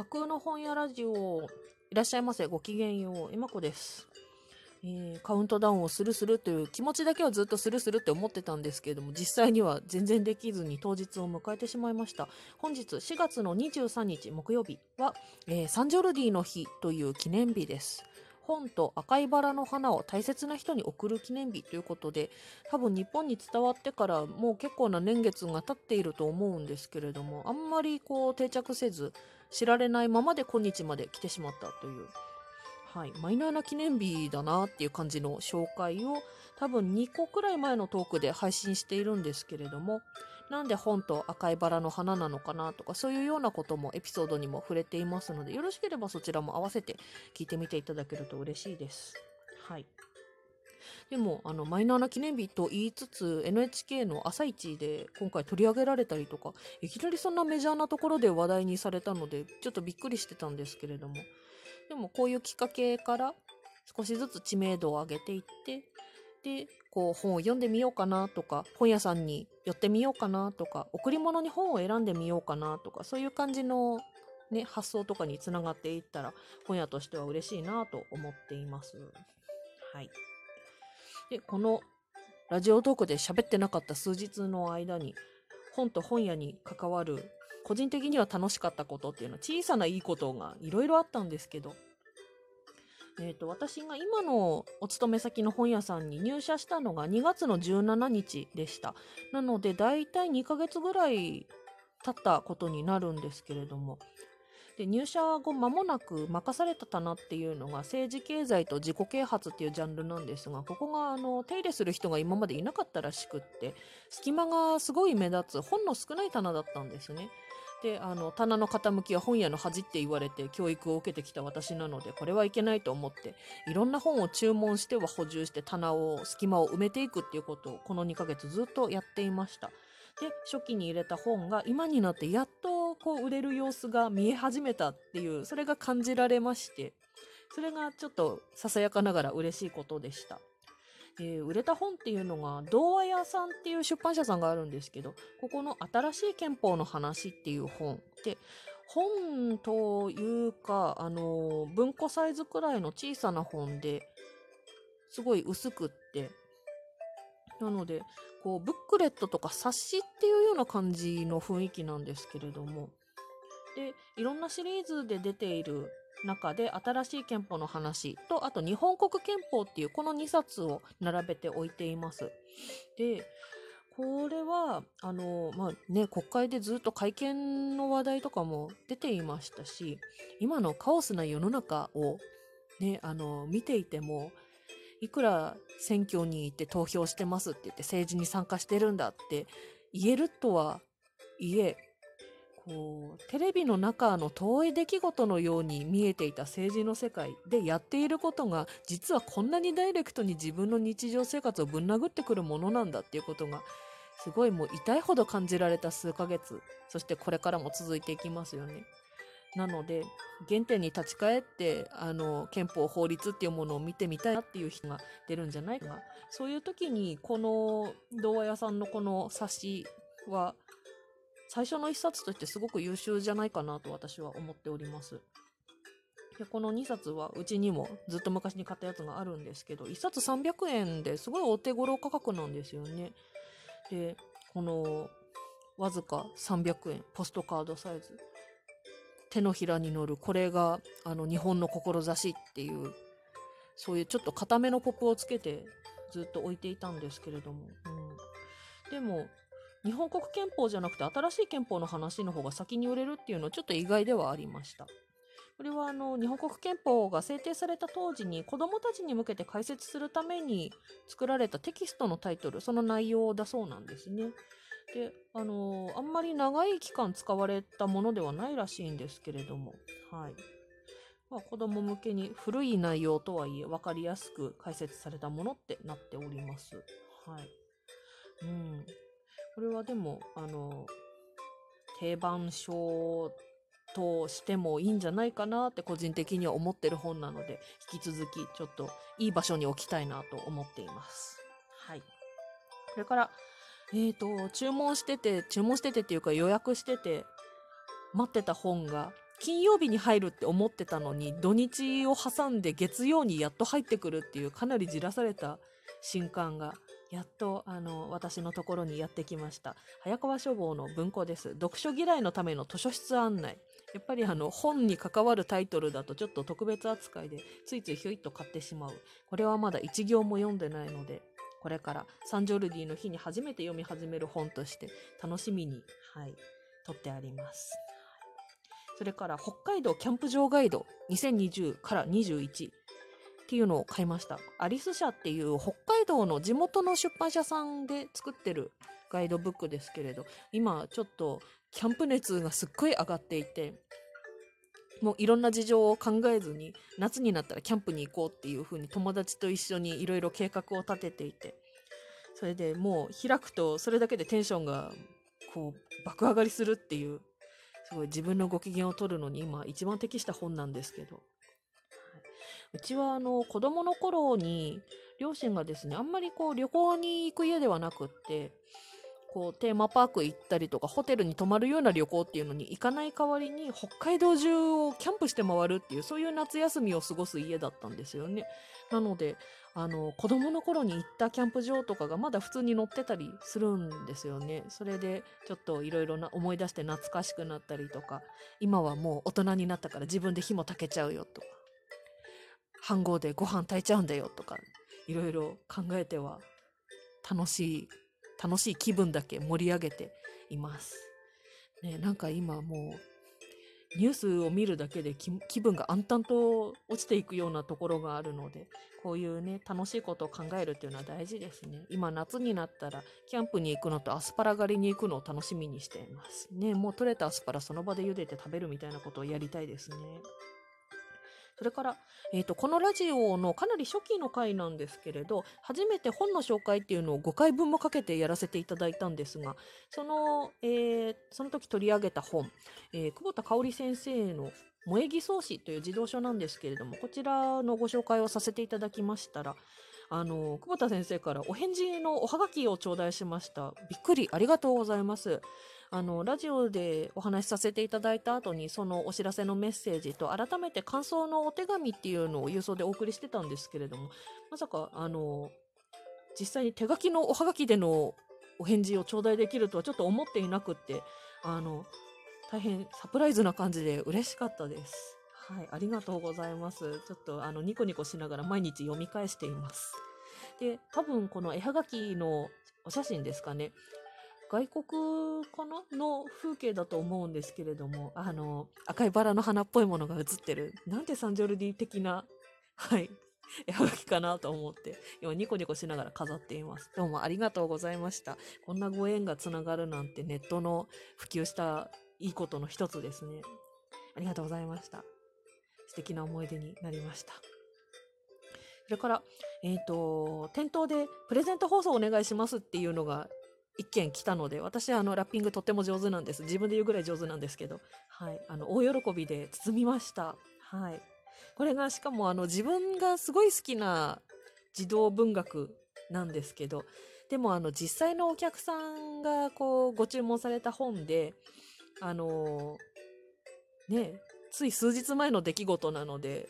架空の本屋ラジオ、いらっしゃいませ。ごきげんよう。えまこです。えー、カウントダウンをするするという気持ちだけはずっとするするって思ってたんですけれども、実際には全然できずに当日を迎えてしまいました。本日4月の23日木曜日は、えー、サンジョルディの日という記念日です。本と赤いバラの花を大切な人に贈る記念日ということで多分日本に伝わってからもう結構な年月が経っていると思うんですけれどもあんまりこう定着せず知られないままで今日まで来てしまったという、はい、マイナーな記念日だなっていう感じの紹介を多分2個くらい前のトークで配信しているんですけれどもなんで本と赤いバラの花なのかなとかそういうようなこともエピソードにも触れていますのでよろしければそちらも合わせて聞いてみていただけると嬉しいです。はい。でもあのマイナーな記念日と言いつつ NHK の朝一で今回取り上げられたりとかいきなりそんなメジャーなところで話題にされたのでちょっとびっくりしてたんですけれどもでもこういうきっかけから少しずつ知名度を上げていってでこう本を読んでみようかなとか本屋さんに寄ってみようかなとか贈り物に本を選んでみようかなとかそういう感じの、ね、発想とかにつながっていったら本屋としては嬉しいなと思っています。はい。で、このラジオトークで喋ってなかった数日の間に、本と本屋に関わる、個人的には楽しかったことっていうのは小さないいことがいろいろあったんですけど、えーと、私が今のお勤め先の本屋さんに入社したのが2月の17日でした。なので、だいたい2ヶ月ぐらい経ったことになるんですけれども、で入社後間もなく任された棚っていうのが政治経済と自己啓発っていうジャンルなんですがここがあの手入れする人が今までいなかったらしくって隙間がすごい目立つ本の少ない棚だったんですね。であの棚の傾きは本屋の恥って言われて教育を受けてきた私なのでこれはいけないと思っていろんな本を注文しては補充して棚を隙間を埋めていくっていうことをこの2ヶ月ずっとやっていました。で初期に入れた本が今になってやっとこう売れる様子が見え始めたっていうそれが感じられましてそれがちょっとささやかながら嬉しいことでした。えー、売れた本っていうのが童話屋さんっていう出版社さんがあるんですけどここの「新しい憲法の話」っていう本で本というかあの文庫サイズくらいの小さな本ですごい薄くってなのでこうブックレットとか冊子っていうような感じの雰囲気なんですけれどもでいろんなシリーズで出ている中で新しい憲法の話とあと日本国憲法っていうこの2冊を並べておいています。でこれはあのまあね国会でずっと会見の話題とかも出ていましたし今のカオスな世の中をねあの見ていてもいくら選挙に行って投票してますって言って政治に参加してるんだって言えるとはいえこうテレビの中の遠い出来事のように見えていた政治の世界でやっていることが実はこんなにダイレクトに自分の日常生活をぶん殴ってくるものなんだっていうことがすごいもう痛いほど感じられた数ヶ月そしてこれからも続いていきますよね。なので原点に立ち返ってあの憲法法律っていうものを見てみたいなっていう人が出るんじゃないかそういう時にこの童話屋さんのこの冊子は最初の一冊としてすごく優秀じゃないかなと私は思っております。でこの2冊はうちにもずっと昔に買ったやつがあるんですけど1冊300円ですごいお手頃価格なんですよね。でこのわずか300円ポストカードサイズ手のひらに乗るこれがあの日本の志っていうそういうちょっと固めのポップをつけてずっと置いていたんですけれども、うん、でも日本国憲法じゃなくて新しい憲法の話の方が先に売れるっていうのはちょっと意外ではありました。これはあの日本国憲法が制定された当時に子どもたちに向けて解説するために作られたテキストのタイトルその内容だそうなんですね。で、あのー、あんまり長い期間使われたものではないらしいんですけれども、はい。まあ、子供向けに古い内容とはいえ分かりやすく解説されたものってなっております。はい。うん。これはでも、あの、定番書としてもいいんじゃないかなって個人的には思ってる本なので、引き続きちょっといい場所に置きたいなと思っています。はい。それから、えっ、ー、と、注文してて、注文しててっていうか予約してて、待ってた本が金曜日に入るって思ってたのに土日を挟んで月曜にやっと入ってくるっていうかなりじらされた瞬間がやっとあの私のところにやってきました。早川書房の文庫です。読書嫌いのための図書室案内。やっぱりあの本に関わるタイトルだとちょっと特別扱いでついついひょいっと買ってしまう。これはまだ1行も読んでないのでこれからサンジョルディの日に初めて読み始める本として楽しみに、はい、取ってありますそれから北海道キャンプ場ガイド2020から21っていうのを買いました。アリス社っていう北海道の地元の出版社さんで作ってるガイドブックですけれど、今ちょっとキャンプ熱がすっごい上がっていて、もういろんな事情を考えずに夏になったらキャンプに行こうっていう風に友達と一緒にいろいろ計画を立てていて、それでもう開くとそれだけでテンションがこう爆上がりするっていう、すごい自分のご機嫌を取るのに今一番適した本なんですけど、うちはあの子供の頃に両親がですね、あんまりこう旅行に行く家ではなくって、こうテーマパーク行ったりとかホテルに泊まるような旅行っていうのに行かない代わりに北海道中をキャンプして回るっていうそういう夏休みを過ごす家だったんですよね。なのであの子供の頃に行ったキャンプ場とかがまだ普通に載ってたりするんですよね。それでちょっといろいろな思い出して懐かしくなったりとか今はもう大人になったから自分で火も炊けちゃうよとか飯盒でご飯炊いちゃうんだよとか、いろいろ考えては楽しい、楽しい気分だけ盛り上げています。ね、なんか今もう、ニュースを見るだけで気分が暗淡と落ちていくようなところがあるので、こういうね、楽しいことを考えるっていうのは大事ですね。今夏になったら、キャンプに行くのとアスパラ狩りに行くのを楽しみにしています。ね、もう取れたアスパラその場で茹でて食べるみたいなことをやりたいですね。それから、えっ、ー、と、このラジオのかなり初期の回なんですけれど、初めて本の紹介っていうのを5回分もかけてやらせていただいたんですが、その、えー、その時取り上げた本、えー、久保田香織先生の萌え偽装詞という児童書なんですけれども、こちらのご紹介をさせていただきましたら、あの、久保田先生からお返事のおはがきを頂戴しました。びっくり、ありがとうございます。あの、ラジオでお話しさせていただいた後に、そのお知らせのメッセージと、改めて感想のお手紙っていうのを郵送でお送りしてたんですけれども、まさか、あの、実際に手書きのおはがきでのお返事を頂戴できるとはちょっと思っていなくって、あの、大変サプライズな感じで嬉しかったです。はい、ありがとうございます。ちょっとあのニコニコしながら毎日読み返しています。で、多分この絵はがきのお写真ですかね。外国かなの風景だと思うんですけれども、あの、赤いバラの花っぽいものが映ってる。なんてサンジョルディ的な、はい、絵はがきかなと思って、今ニコニコしながら飾っています。どうもありがとうございました。こんなご縁がつながるなんてネットの普及したいいことの一つですね。ありがとうございました。素敵な思い出になりました。それから、えっ、ー、と、店頭でプレゼント放送お願いしますっていうのが一件来たので、私はあのラッピングとっても上手なんです。自分で言うぐらい上手なんですけど、はい、あの、大喜びで包みました。はい。これがしかもあの自分がすごい好きな児童文学なんですけど、でもあの実際のお客さんがこうご注文された本で、あのー、ね、つい数日前の出来事なので、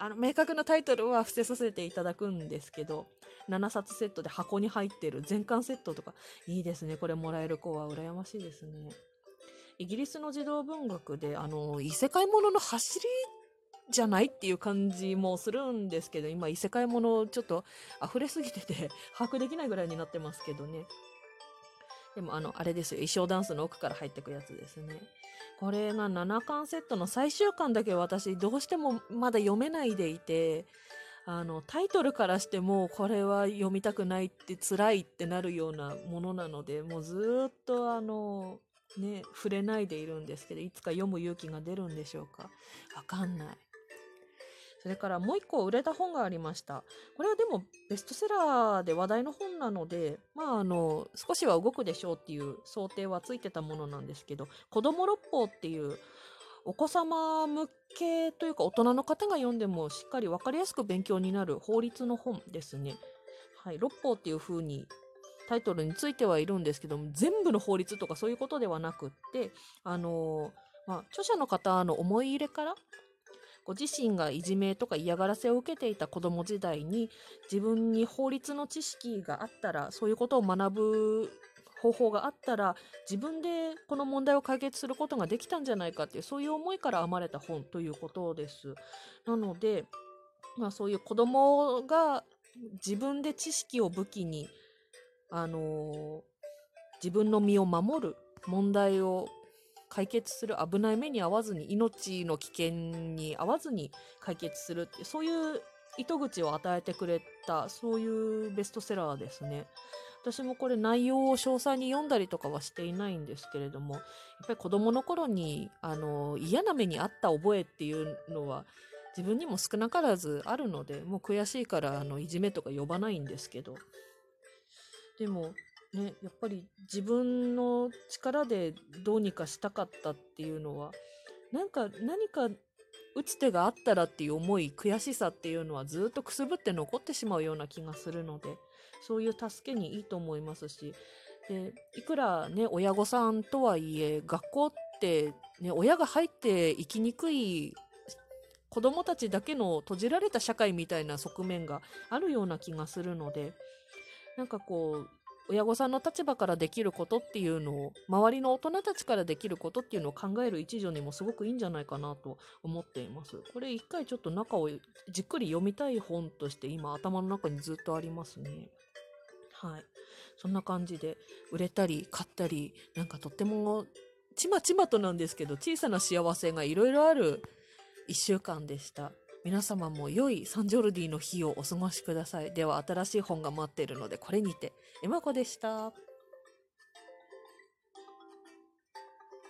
あの明確なタイトルは伏せさせていただくんですけど、7冊セットで箱に入ってる全巻セットとか、いいですね。これもらえる子は羨ましいですね。イギリスの児童文学で、あの、異世界ものの走りじゃないっていう感じもするんですけど、今異世界ものちょっと溢れすぎてて 把握できないぐらいになってますけどね。でもあの、あれですよ。衣装ダンスの奥から入ってくやつですね。これが7巻セットの最終巻だけ私どうしてもまだ読めないでいて、あの、タイトルからしてもこれは読みたくないって辛いってなるようなものなので、もうずっとあの、ね、触れないでいるんですけど、いつか読む勇気が出るんでしょうかわかんない。それからもう一個売れた本がありました。これはでもベストセラーで話題の本なので、まああの、少しは動くでしょうっていう想定はついてたものなんですけど、子供六法っていうお子様向けというか大人の方が読んでもしっかり分かりやすく勉強になる法律の本ですね。はい、六法っていう風にタイトルについてはいるんですけども、全部の法律とかそういうことではなくって、あのまあ、著者の方の思い入れからご自身がいじめとか嫌がらせを受けていた子供時代に自分に法律の知識があったらそういうことを学ぶ方法があったら自分でこの問題を解決することができたんじゃないかっていうそういう思いから編まれた本ということです。なので、まあ、そういう子供が自分で知識を武器に、あのー、自分の身を守る問題を解決する危ない目に遭わずに命の危険に遭わずに解決するってそういう糸口を与えてくれたそういうベストセラーですね。私もこれ内容を詳細に読んだりとかはしていないんですけれどもやっぱり子供の頃にあの嫌な目にあった覚えっていうのは自分にも少なからずあるのでもう悔しいからあのいじめとか呼ばないんですけど。でもね、やっぱり自分の力でどうにかしたかったっていうのは、なんか何か打つ手があったらっていう思い、悔しさっていうのはずっとくすぶって残ってしまうような気がするので、そういう助けにいいと思いますし、で、いくらね、親御さんとはいえ、学校ってね、親が入って生きにくい子供たちだけの閉じられた社会みたいな側面があるような気がするので、なんかこう、親御さんの立場からできることっていうのを周りの大人たちからできることっていうのを考える一助にもすごくいいんじゃないかなと思っています。これ一回ちょっと中をじっくり読みたい本として今頭の中にずっとありますね。はい。そんな感じで売れたり買ったりなんかとってもちまちまとなんですけど小さな幸せがいろいろある1週間でした。皆様も良いサンジョルディの日をお過ごしください。では新しい本が待っているのでこれにて。エマ子でした。